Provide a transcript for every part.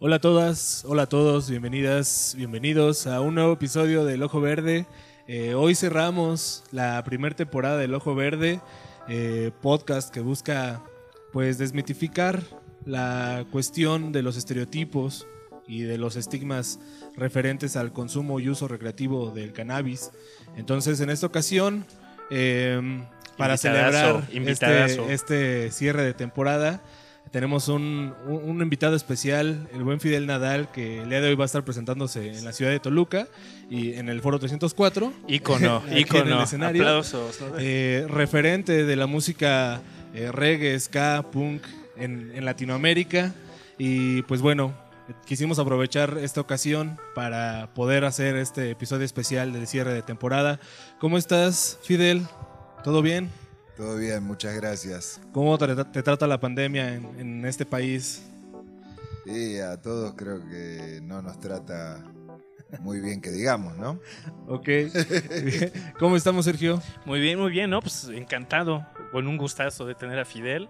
Hola a todas, hola a todos, bienvenidas, bienvenidos a un nuevo episodio del Ojo Verde. Eh, hoy cerramos la primera temporada del Ojo Verde, eh, podcast que busca pues desmitificar la cuestión de los estereotipos y de los estigmas referentes al consumo y uso recreativo del cannabis. Entonces, en esta ocasión, eh, para Invitadazo, celebrar invitadazo. este, este cierre de temporada, tenemos un, invitado especial, el buen Fidel Nadal, que el día de hoy va a estar presentándose en la ciudad de Toluca y en el Foro 304. Ícono, ícono. Aplausos. ¿no? Eh, referente de la música eh, reggae, ska, punk en, en Latinoamérica. Y pues bueno, quisimos aprovechar esta ocasión para poder hacer este episodio especial del cierre de temporada. ¿Cómo estás, Fidel? ¿Todo bien? Todo bien, muchas gracias. ¿Cómo te, te trata la pandemia en, en este país? Y a todos creo que no nos trata muy bien que digamos, ¿no? Ok. ¿Cómo estamos, Sergio? Muy bien, muy bien, ¿no? Pues encantado, con un gustazo de tener a Fidel.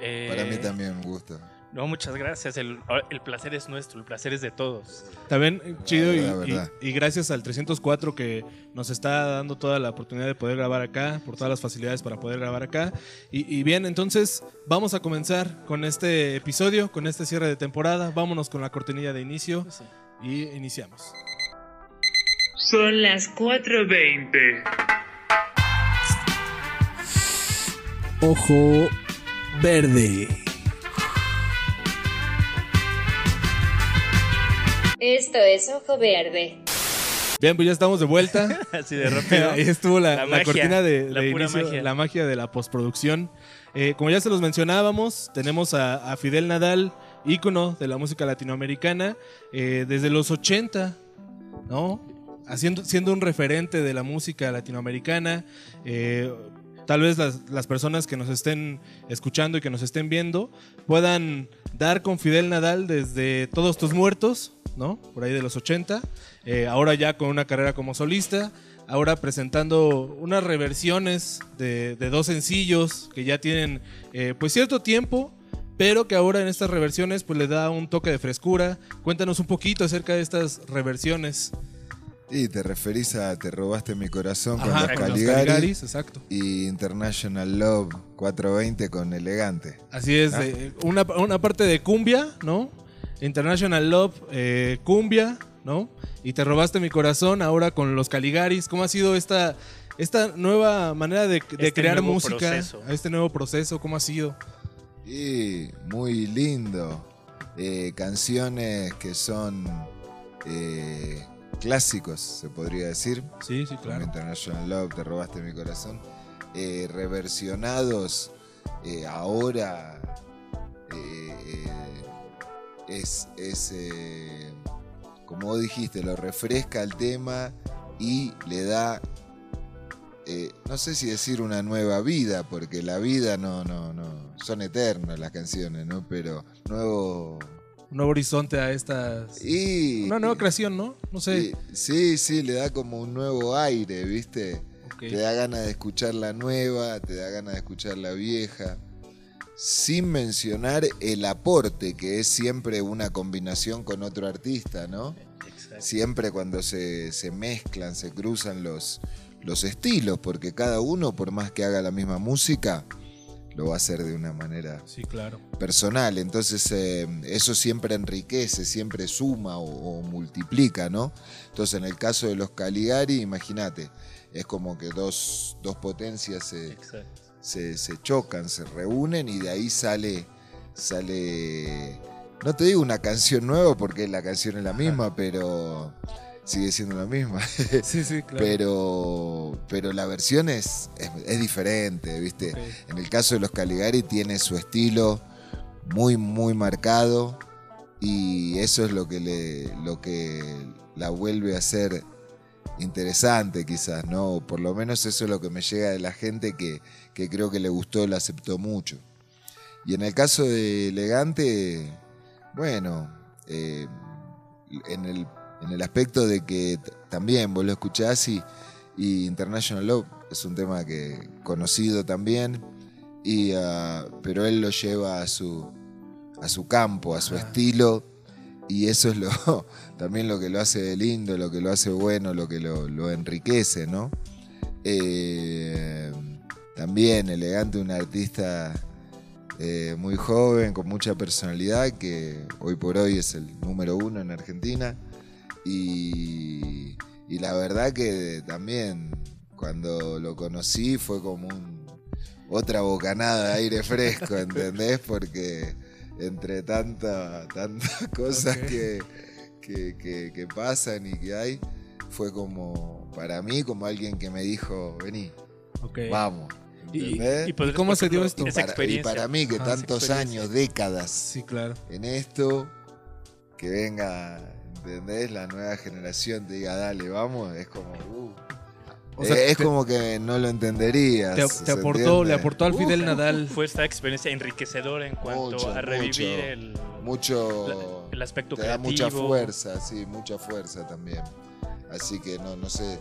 Eh, Para mí también un gusto. No, muchas gracias. El, el placer es nuestro, el placer es de todos. También eh, chido y, La verdad. y- y gracias al 304 que nos está dando toda la oportunidad de poder grabar acá, por todas las facilidades para poder grabar acá. Y, y bien, entonces vamos a comenzar con este episodio, con este cierre de temporada. Vámonos con la cortinilla de inicio y iniciamos. Son las 4.20. Ojo verde. Esto es Ojo Verde. Bien, pues ya estamos de vuelta. Así de rápido. Ahí estuvo la, La la magia, cortina de, la de pura inicio, magia. la magia de la postproducción. Eh, como ya se los mencionábamos, tenemos a, a Fidel Nadal, ícono de la música latinoamericana, eh, desde los 80, ¿no? Haciendo, siendo un referente de la música latinoamericana. eh, tal vez las, las personas que nos estén escuchando y que nos estén viendo puedan dar con Fidel Nadal desde Todos tus muertos, ¿no? Por ahí de los 80. eh, ahora ya con una carrera como solista. Ahora presentando unas reversiones de, de dos sencillos que ya tienen eh, pues cierto tiempo, pero que ahora en estas reversiones pues le da un toque de frescura. Cuéntanos un poquito acerca de estas reversiones. Y te referís a Te robaste mi corazón con los con los Caligari Caligaris, exacto. y International Love 420 con Elegante. Así es, Ah. eh, una, una parte de cumbia, ¿no? International Love, eh, cumbia, ¿no? Y te robaste mi corazón ahora con los Caligaris. ¿Cómo ha sido esta, esta nueva manera de, de Este crear música? proceso. Este nuevo proceso, ¿cómo ha sido? Y muy lindo. Eh, canciones que son eh, clásicos, se podría decir. Sí, sí, como claro. International Love, Te robaste mi corazón, eh, reversionados eh, ahora eh, es, es, como vos dijiste, lo refresca el tema y le da, no sé si decir una nueva vida, porque la vida no, no, no, son eternas las canciones, ¿no? Pero nuevo... Un nuevo horizonte a estas... Y, Una nueva creación, ¿no? No sé. y- sí, sí, le da como un nuevo aire, ¿viste? Te da ganas de escuchar la nueva, te da ganas de escuchar la vieja. Sin mencionar el aporte, que es siempre una combinación con otro artista, ¿no? Exacto. Siempre cuando se, se mezclan, se cruzan los, los estilos, porque cada uno, por más que haga la misma música, lo va a hacer de una manera Sí, claro. personal. Entonces eh, eso siempre enriquece, siempre suma o, o multiplica, ¿no? Entonces en el caso de los Caligari, imagínate, es como que dos, dos potencias se, se chocan, se reúnen y de ahí sale, sale, no te digo una canción nueva porque la canción es la misma, pero sigue siendo la misma. Sí, sí, claro. Pero, pero la versión es, es, es diferente, ¿viste? En el caso de los Caligari tiene su estilo muy, muy marcado y eso es lo que, le, lo que la vuelve a ser interesante quizás, ¿no? Por lo menos eso es lo que me llega de la gente que, que creo que le gustó, la aceptó mucho. Y en el caso de Elegante, bueno, eh, en, el, en el aspecto de que también vos lo escuchás y, y International Love es un tema que conocido también, y, ah, pero él lo lleva a su, a su campo, a su estilo, y eso es lo, también lo que lo hace lindo, lo que lo hace bueno, lo que lo, lo enriquece, ¿no? Eh, también elegante, un artista eh, muy joven, con mucha personalidad, que hoy por hoy es el número uno en Argentina. Y, y la verdad que también cuando lo conocí fue como un, otra bocanada de aire fresco, ¿entendés? Porque entre tanta- tantas cosas Ok. que, que, que- que pasan y que hay, fue como, para mí, como alguien que me dijo, vení, Ok. vamos. Y- y podrías, cómo se dio esto? Y Esa para, y para mí, que Ah, tantos años, décadas Sí, claro. en esto, que venga, ¿entendés? La nueva generación te diga, dale, vamos, es como, uh. O sea, Eh, es te- como que no lo entenderías. Te, ¿se te aportó, entiende? le aportó al Fidel Uf, Nadal. Fue esta experiencia enriquecedora en cuanto Mucho, a revivir mucho. el, mucho. la- el aspecto te da creativo. mucha fuerza, sí, mucha fuerza también. Así que no, no sé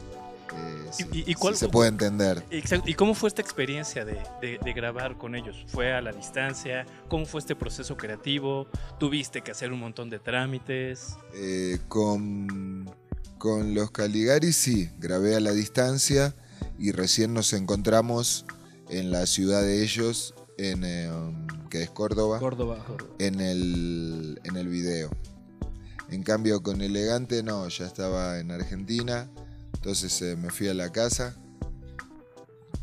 eh, si, ¿Y- se puede entender. Exacto. ¿Y cómo fue esta experiencia de, de- de grabar con ellos? ¿Fue a la distancia? ¿Cómo fue este proceso creativo? ¿Tuviste que hacer un montón de trámites? Eh, con, con los Caligari sí, grabé a la distancia y recién nos encontramos en la ciudad de ellos, en, eh, que es Córdoba, Córdoba. en el, en el video. En cambio con Elegante no, ya estaba en Argentina, entonces eh, me fui a la casa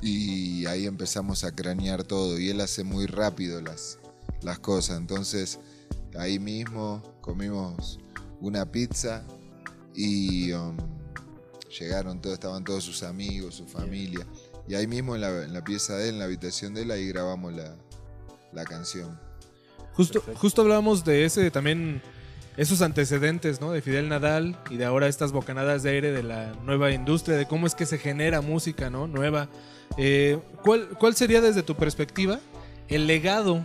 y ahí empezamos a cranear todo y él hace muy rápido las, las cosas, entonces ahí mismo comimos una pizza y um, llegaron todos, estaban todos sus amigos, su familia y ahí mismo en la, en la pieza de él, en la habitación de él, ahí grabamos la, la canción. Justo, Perfecto. justo hablábamos de ese también, esos antecedentes, ¿no? De Fidel Nadal y de ahora estas bocanadas de aire de la nueva industria, de cómo es que se genera música, ¿no? Nueva. Eh, ¿cuál, ¿Cuál sería desde tu perspectiva el legado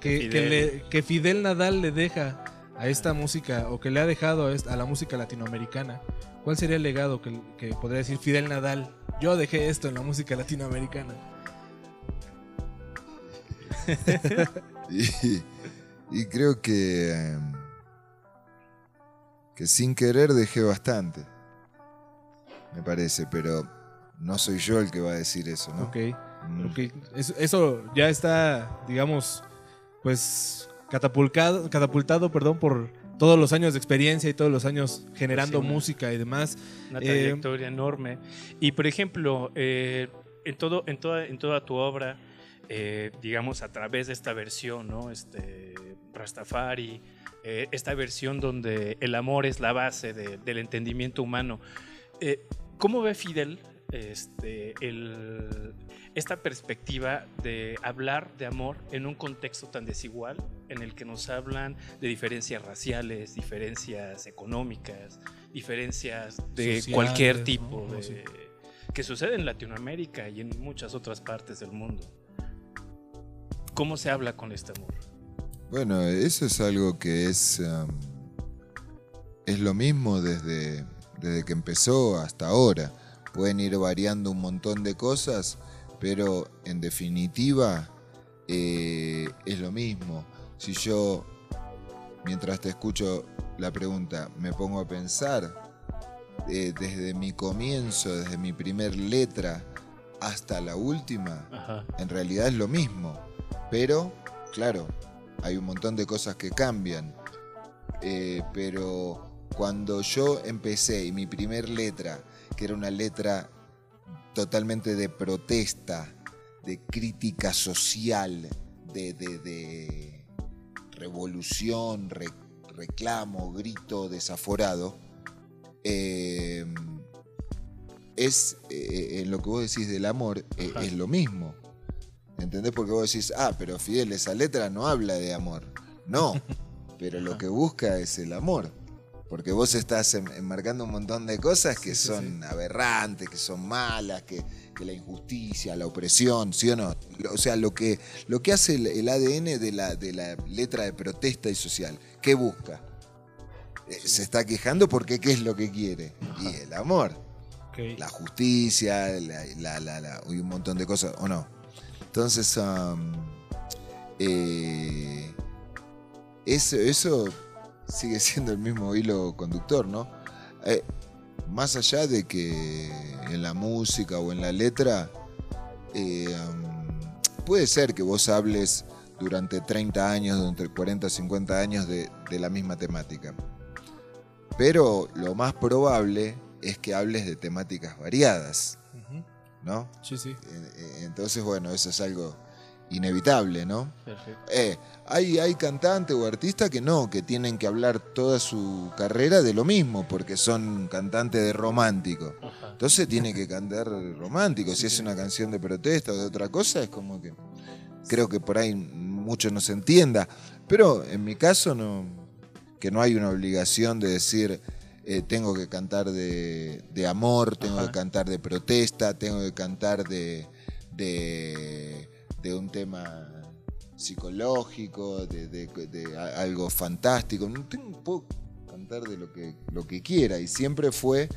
que, que, Fidel. le- que Fidel Nadal le deja a esta música o que le ha dejado a, esta- a la música latinoamericana? ¿Cuál sería el legado que, que podría decir Fidel Nadal? Yo dejé esto en la música latinoamericana. Y, y creo que, em, que sin querer dejé bastante, me parece, pero no soy yo el que va a decir eso, ¿no? Ok. Mm. Eso, eso ya está, digamos, pues catapultado, catapultado, perdón, por todos los años de experiencia y todos los años generando Sí, música y demás. Una Eh, trayectoria enorme. Y por ejemplo, eh, en, todo, en, toda, en toda tu obra, eh, digamos, a través de esta versión, ¿no? Este, Rastafari, eh, esta versión donde el amor es la base de- del entendimiento humano. Eh, ¿Cómo ve Fidel este, el- esta perspectiva de hablar de amor en un contexto tan desigual en el que nos hablan de diferencias raciales, diferencias económicas, diferencias de Sociales, cualquier tipo No, de- sí. que sucede en Latinoamérica y en muchas otras partes del mundo. ¿Cómo se habla con este amor? Bueno, eso es algo que es, es lo mismo desde, desde que empezó hasta ahora. Pueden ir variando un montón de cosas, pero en definitiva eh, es lo mismo. Si yo, mientras te escucho la pregunta, me pongo a pensar, eh, desde mi comienzo, desde mi primer letra hasta la última, Ajá. en realidad es lo mismo. Pero, claro, hay un montón de cosas que cambian. Eh, pero cuando yo empecé y mi primer letra, que era una letra totalmente de protesta, de crítica social, de, de- de revolución, re- reclamo, grito desaforado, eh, es eh, en lo que vos decís del amor, eh, es lo mismo. ¿Entendés? Porque vos decís, ah, pero Fidel, esa letra no habla de amor. No, pero lo que busca es el amor. Porque vos estás en- enmarcando un montón de cosas que Sí, sí, son aberrantes, que son malas, que, que la injusticia, la opresión, ¿sí o no? O sea, lo que, lo que hace el, el ADN de la, de la letra de protesta y social, ¿qué busca? Eh, Se está quejando porque ¿qué es lo que quiere? Y el amor la justicia, la, la- la- la- y un montón de cosas, ¿o no? Entonces, eh, eso, sigue siendo el mismo hilo conductor, ¿no? Eh, más allá de que en la música o en la letra, um, puede ser que vos hables durante 30 años, durante 40, 50 años de, la misma temática. Pero lo más probable es que hables de temáticas variadas, Ujú. ¿No? Sí, sí. Entonces, bueno, eso es algo inevitable, ¿no? Perfecto. Eh, hay, hay cantantes o artistas que no, que tienen que hablar toda su carrera de lo mismo, porque son cantantes de romántico. Ajá. Entonces tiene que cantar romántico. Si es una canción de protesta o de otra cosa, es como que creo que por ahí mucho no se entienda. Pero en mi caso, no, que no hay una obligación de decir eh, tengo que cantar de, de amor, tengo Ajá. que cantar de protesta, tengo que cantar de, de, de un tema psicológico, de, de- algo fantástico. No tengo, puedo cantar de lo que, lo que quiera y siempre fue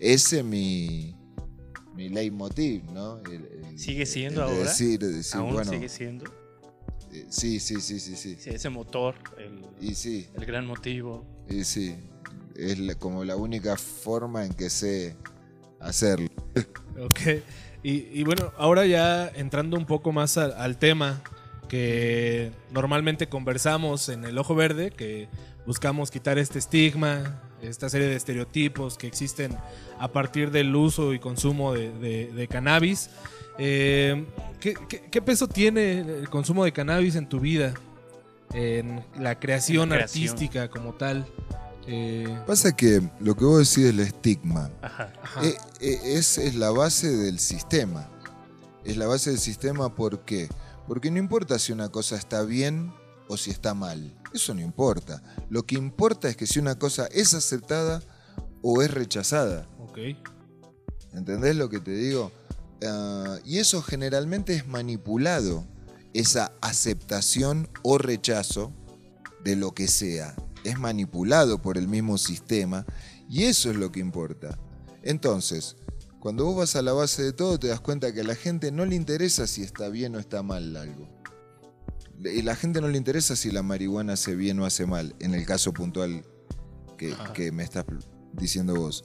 ese mi, mi leitmotiv, ¿no? El- el- ¿Sigue siendo el ahora? Decir, de decir, Aún bueno, sigue siendo. eh, sí, sí, sí, sí, sí. Sí, ese motor, el, Y sí, el gran motivo. y sí. Es la- como la única forma en que sé hacerlo. Ok. Y, y bueno, ahora ya entrando un poco más al, al tema que normalmente conversamos en el Ojo Verde, que buscamos quitar este estigma, esta serie de estereotipos que existen a partir del uso y consumo de, de- de cannabis. Eh, ¿qué, qué, qué peso tiene el consumo de cannabis en tu vida? En la creación, En la creación. artística como tal. Eh, Pasa que lo que vos decís del estigma Ajá. ajá. eh, eh, es, es la base del sistema. Es la base del sistema ¿por qué? Porque no importa si una cosa está bien o si está mal. Eso no importa. Lo que importa es que si una cosa es aceptada o es rechazada. ok. ¿Entendés lo que te digo? Ah, y eso generalmente es manipulado, esa aceptación o rechazo de lo que sea. Es manipulado por el mismo sistema y eso es lo que importa. Entonces, cuando vos vas a la base de todo, te das cuenta que a la gente no le interesa si está bien o está mal algo. Y la gente no le interesa si la marihuana hace bien o hace mal, en el caso puntual que, Ajá. que me estás diciendo vos.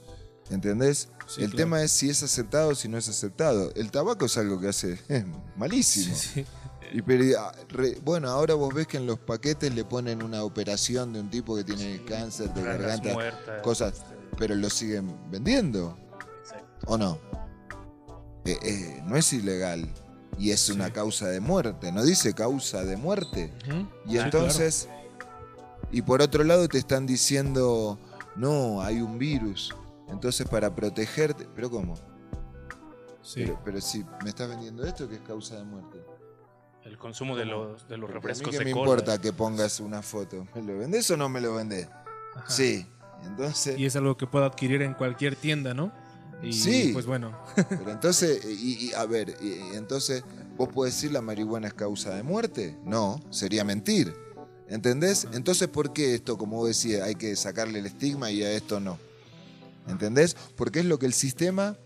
¿Entendés? Sí, el claro. tema es si es aceptado o si no es aceptado. El tabaco es algo que hace eh, malísimo. Sí, sí. Y pero, ah, re- bueno, ahora vos ves que en los paquetes le ponen una operación de un tipo que tiene cáncer de Ranas garganta, muertas, cosas, este, pero lo siguen vendiendo, exacto. ¿o no? Eh, eh, no es ilegal y es una causa de muerte, no dice causa de muerte. Ujú. Y Sí, entonces, y por otro lado te están diciendo, no, hay un virus, entonces para protegerte, pero ¿cómo? Sí. Pero, pero si me estás vendiendo esto que es causa de muerte. El consumo de los, de los Porque a mí refrescos que de me cola. importa que pongas una foto. ¿Me lo vendés o no me lo vendés? Ajá. Sí. Entonces, Y es algo que puedo adquirir en cualquier tienda, ¿no? Y Sí. pues bueno, pero entonces, y, y, a ver, y- y entonces, ¿vos podés decir la marihuana es causa de muerte? No, sería mentir. ¿Entendés? Entonces, ¿por qué esto, como vos decías, hay que sacarle el estigma y a esto no? ¿Entendés? Porque es lo que el sistema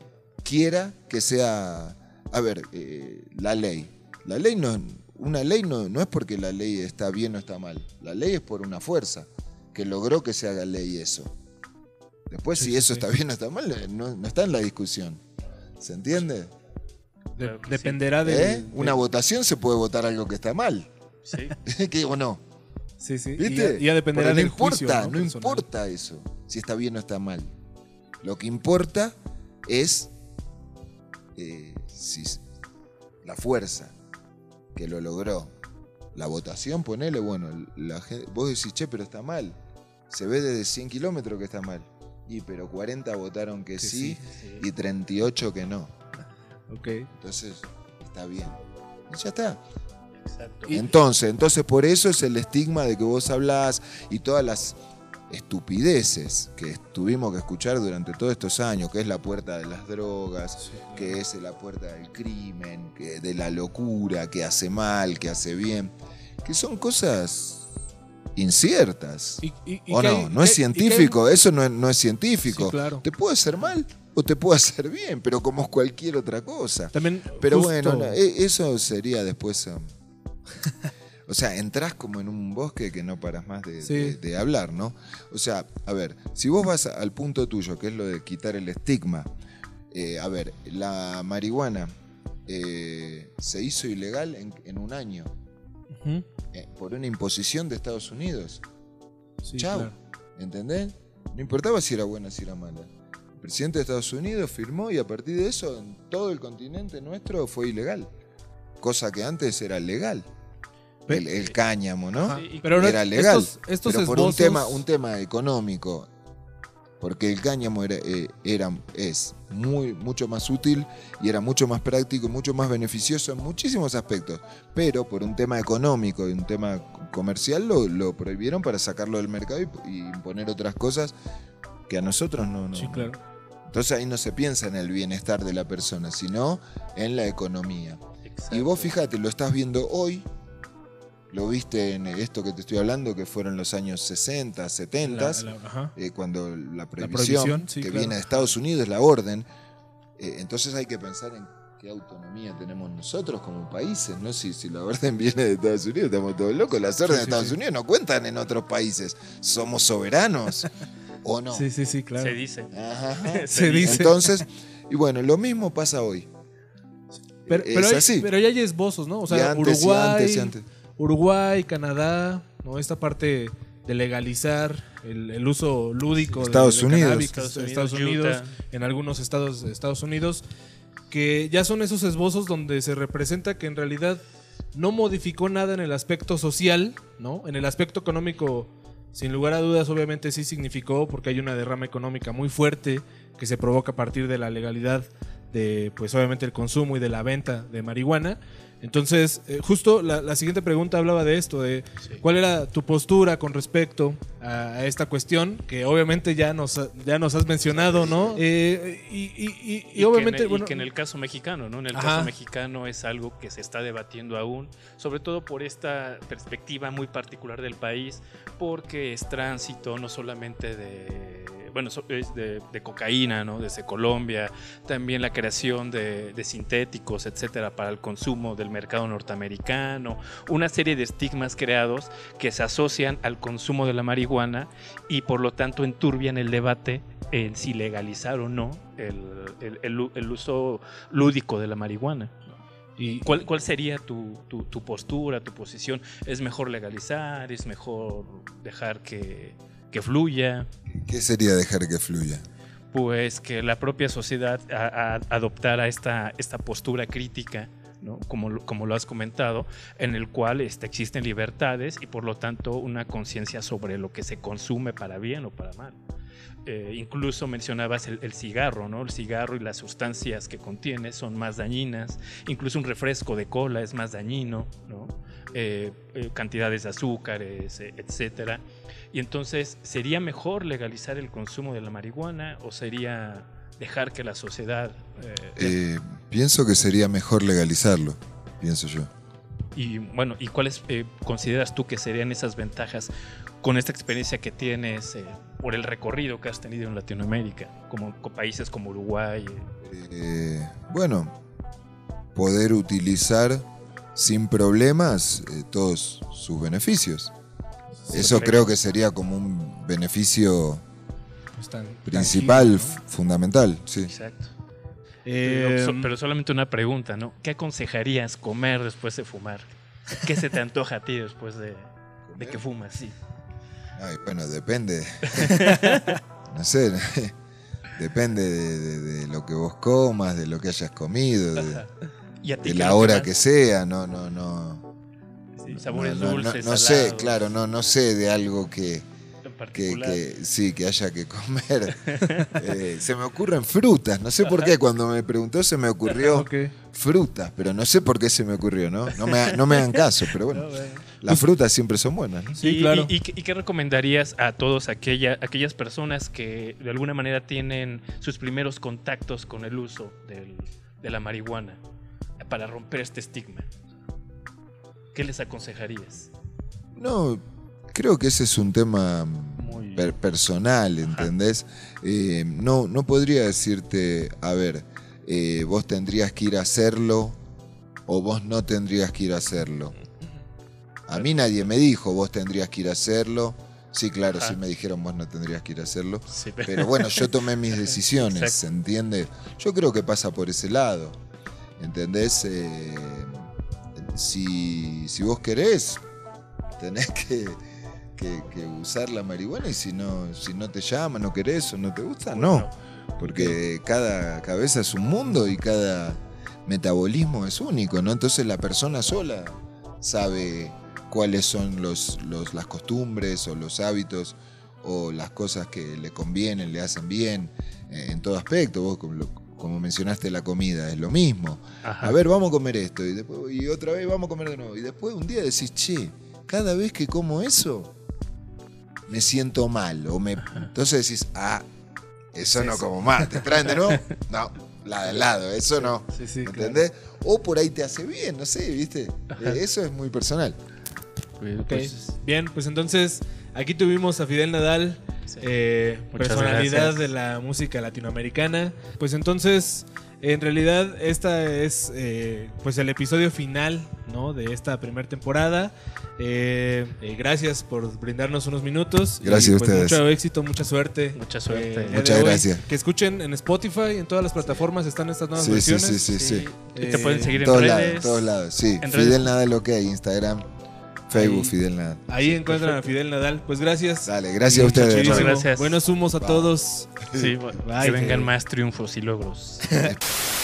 quiera que sea, a ver, eh, la ley. La ley no, una ley no, no es porque la ley está bien o está mal. La ley es por una fuerza que logró que se haga ley eso. Después, Sí, si sí, eso sí. está bien o está mal, eh, no, no está en la discusión. ¿Se entiende? de- dependerá de, ¿Eh? Una votación se puede votar algo que está mal. Sí. ¿Qué o no? Sí, sí. Y ¿Viste? ya, ya dependerá del no importa, juicio. no, Personal. importa eso, si está bien o está mal. Lo que importa es eh, si la fuerza que lo logró. La votación, ponele, bueno, la gente, vos decís, che, pero está mal. Se ve desde 100 kilómetros que está mal. Y pero 40 votaron que Que sí, sí. y 38 que no. Ok. Entonces, está bien. Y ya está. Exacto. Entonces, entonces por eso es el estigma de que vos hablás y todas las estupideces que tuvimos que escuchar durante todos estos años, que es la puerta de las drogas, que es la puerta del crimen, que de la locura, que hace mal, que hace bien, que son cosas inciertas. Y, y- y ¿O no? hay- no es hay- científico, eso no es, no es científico. Sí, claro. Te puede hacer mal o te puede hacer bien, pero como cualquier otra cosa. También Pero justo- bueno, no, e- eso sería después. um, O sea, entras como en un bosque que no paras más de, Sí. de- de hablar, ¿no? O sea, a ver, si vos vas al punto tuyo, que es lo de quitar el estigma, eh, a ver, la marihuana eh, se hizo ilegal en, en un año eh, por una imposición de Estados Unidos. Sí, Chau. claro. ¿Entendés? No importaba si era buena o si era mala. El presidente de Estados Unidos firmó y a partir de eso en todo el continente nuestro fue ilegal. Cosa que antes era legal. El, el cáñamo, ¿no? Sí, Pero no- era legal. Estos, estos pero por un tema, un tema económico. Porque el cáñamo era, eh, era- es muy, mucho más útil y era mucho más práctico y mucho más beneficioso en muchísimos aspectos. Pero por un tema económico y un tema comercial lo, lo prohibieron para sacarlo del mercado y, y imponer otras cosas que a nosotros no, no. Sí, claro. Entonces ahí no se piensa en el bienestar de la persona, sino en la economía. Y vos fíjate, lo estás viendo hoy, lo viste en esto que te estoy hablando, que fueron los años 60, 70, La- la- eh, cuando la prohibición, prohibición, sí, que claro. viene de Estados Unidos, la orden, eh, entonces hay que pensar en qué autonomía tenemos nosotros como países, ¿no? Si, si la orden viene de Estados Unidos, estamos todos locos, las órdenes sí, de Estados sí. Unidos no cuentan en otros países, somos soberanos, ¿o no? Sí, sí, sí, claro. Se dice. Ajá. Se dice. Entonces, y bueno, lo mismo pasa hoy. pero, es pero hay, así. pero ya hay esbozos, ¿no? O Y sea, antes, y Uruguay, antes, y antes. Uruguay, Canadá, ¿no? Esta parte de legalizar el, el uso lúdico de- del Unidos. cannabis, Estados Estados, Unidos, Unidos, Utah. en algunos estados de Estados Unidos, que ya son esos esbozos donde se representa que en realidad no modificó nada en el aspecto social, ¿no? En el aspecto económico, sin lugar a dudas, obviamente sí significó, porque hay una derrama económica muy fuerte que se provoca a partir de la legalidad de, pues obviamente, el consumo y de la venta de marihuana. Entonces, eh, justo la, la siguiente pregunta hablaba de esto, de Sí. cuál era tu postura con respecto a, a esta cuestión, que obviamente ya nos, ha- ya nos has mencionado, ¿no? Eh, y, y- y- y obviamente, que en, bueno, que en el caso mexicano, ¿no? En el Ajá. caso mexicano es algo que se está debatiendo aún, sobre todo por esta perspectiva muy particular del país, porque es tránsito no solamente de, bueno, es de, de cocaína, ¿no? Desde Colombia, también la creación de, de sintéticos, etcétera, para el consumo del mercado norteamericano, una serie de estigmas creados que se asocian al consumo de la marihuana y por lo tanto enturbian el debate en si legalizar o no el, el- el el uso lúdico de la marihuana. y, ¿Cuál, cuál sería tu, tu- tu postura, tu posición? ¿Es mejor legalizar? ¿Es mejor dejar que, que fluya? ¿Qué sería dejar que fluya? Pues que la propia sociedad a- a- adoptara esta, esta postura crítica, ¿no? como, lo- como lo has comentado, en el cual este, existen libertades y por lo tanto una conciencia sobre lo que se consume para bien o para mal. Eh, incluso mencionabas el, el cigarro, ¿no? El cigarro y las sustancias que contiene son más dañinas. Incluso un refresco de cola es más dañino, ¿no? Eh, eh, cantidades de azúcares, etcétera. Y entonces, ¿sería mejor legalizar el consumo de la marihuana o sería dejar que la sociedad... pienso que sería mejor legalizarlo, pienso yo. y bueno, ¿y cuáles consideras tú que serían esas ventajas con esta experiencia que tienes por el recorrido que has tenido en Latinoamérica, como con países como Uruguay? eh, bueno, poder utilizar sin problemas eh, todos sus beneficios. Eso creo que sería como un beneficio pues, tan- principal, fundamental, sí. Exacto. Eh, so- pero solamente una pregunta, ¿no? ¿Qué aconsejarías comer después de fumar? ¿Qué se te antoja a ti después de, de que fumas? Sí. Ay, bueno, depende. no sé, depende de, de- de lo que vos comas, de lo que hayas comido, de, ¿Y a ti de qué la hora más- que sea, no, no, no. sí, sabores no, no, dulces, no, no sé, claro, no, no sé de algo que, en que, particular? que- sí, que haya que comer. Eh, se me ocurren frutas, no sé por qué, cuando me preguntó se me ocurrió frutas, pero no sé por qué se me ocurrió, ¿no? No me, no me hagan caso, pero bueno, las frutas siempre son buenas, ¿no? Sí, y, claro. y- y qué- y qué recomendarías a todos aquella, aquellas personas que de alguna manera tienen sus primeros contactos con el uso del- de la marihuana para romper este estigma? ¿Qué les aconsejarías? No, creo que ese es un tema per- personal, ¿entendés? Eh, no, no podría decirte, a ver, eh, vos tendrías que ir a hacerlo o vos no tendrías que ir a hacerlo. A mí nadie me dijo, vos tendrías que ir a hacerlo. Sí, claro, Ajá. sí me dijeron, vos no tendrías que ir a hacerlo. Sí, Pero bueno, yo tomé mis decisiones. ¿se entiende? Yo creo que pasa por ese lado. ¿Entendés? Eh, si, si vos querés, tenés que, que- que usar la marihuana y si no, si no te llama, no querés o no te gusta, no. Porque cada cabeza es un mundo y cada metabolismo es único, ¿no? Entonces la persona sola sabe cuáles son los, los- las costumbres o los hábitos o las cosas que le convienen, le hacen bien, eh, en todo aspecto. Vos, como, mencionaste la comida, es lo mismo. Ajá. A ver, vamos a comer esto y, después, y otra vez vamos a comer de nuevo. Y después un día decís, che, cada vez que como eso, me siento mal. O me... Entonces decís, ah, eso no como más. ¿Te traen de nuevo? No, la de al lado, eso no. Sí, sí, claro. ¿Entendés? O por ahí te hace bien, no sé, ¿viste? Eh, Eso es muy personal. Pues, pues, Bien, pues entonces aquí tuvimos a Fidel Nadal, sí. eh, personalidad gracias. de la música latinoamericana. Pues entonces, en realidad, esta es eh, pues el episodio final ¿no? de esta primera temporada. Eh, eh, gracias por brindarnos unos minutos. Gracias y, a pues, ustedes. Mucho éxito, mucha suerte. Mucha suerte. de Muchas gracias. Que escuchen en Spotify, en todas las plataformas están estas nuevas Sí, sí, versiones. sí, sí, sí. Y te pueden Eh, seguir En todos redes. lados, en todos lados. Sí, En Fidel redes. Nadal OK, Instagram, Facebook, Ahí. Fidel Nadal. Ahí encuentran a Fidel Nadal. Pues gracias. Dale, gracias a ustedes. Gracias. Buenos humos a Bye. todos. Sí, Bye. que vengan más triunfos y logros.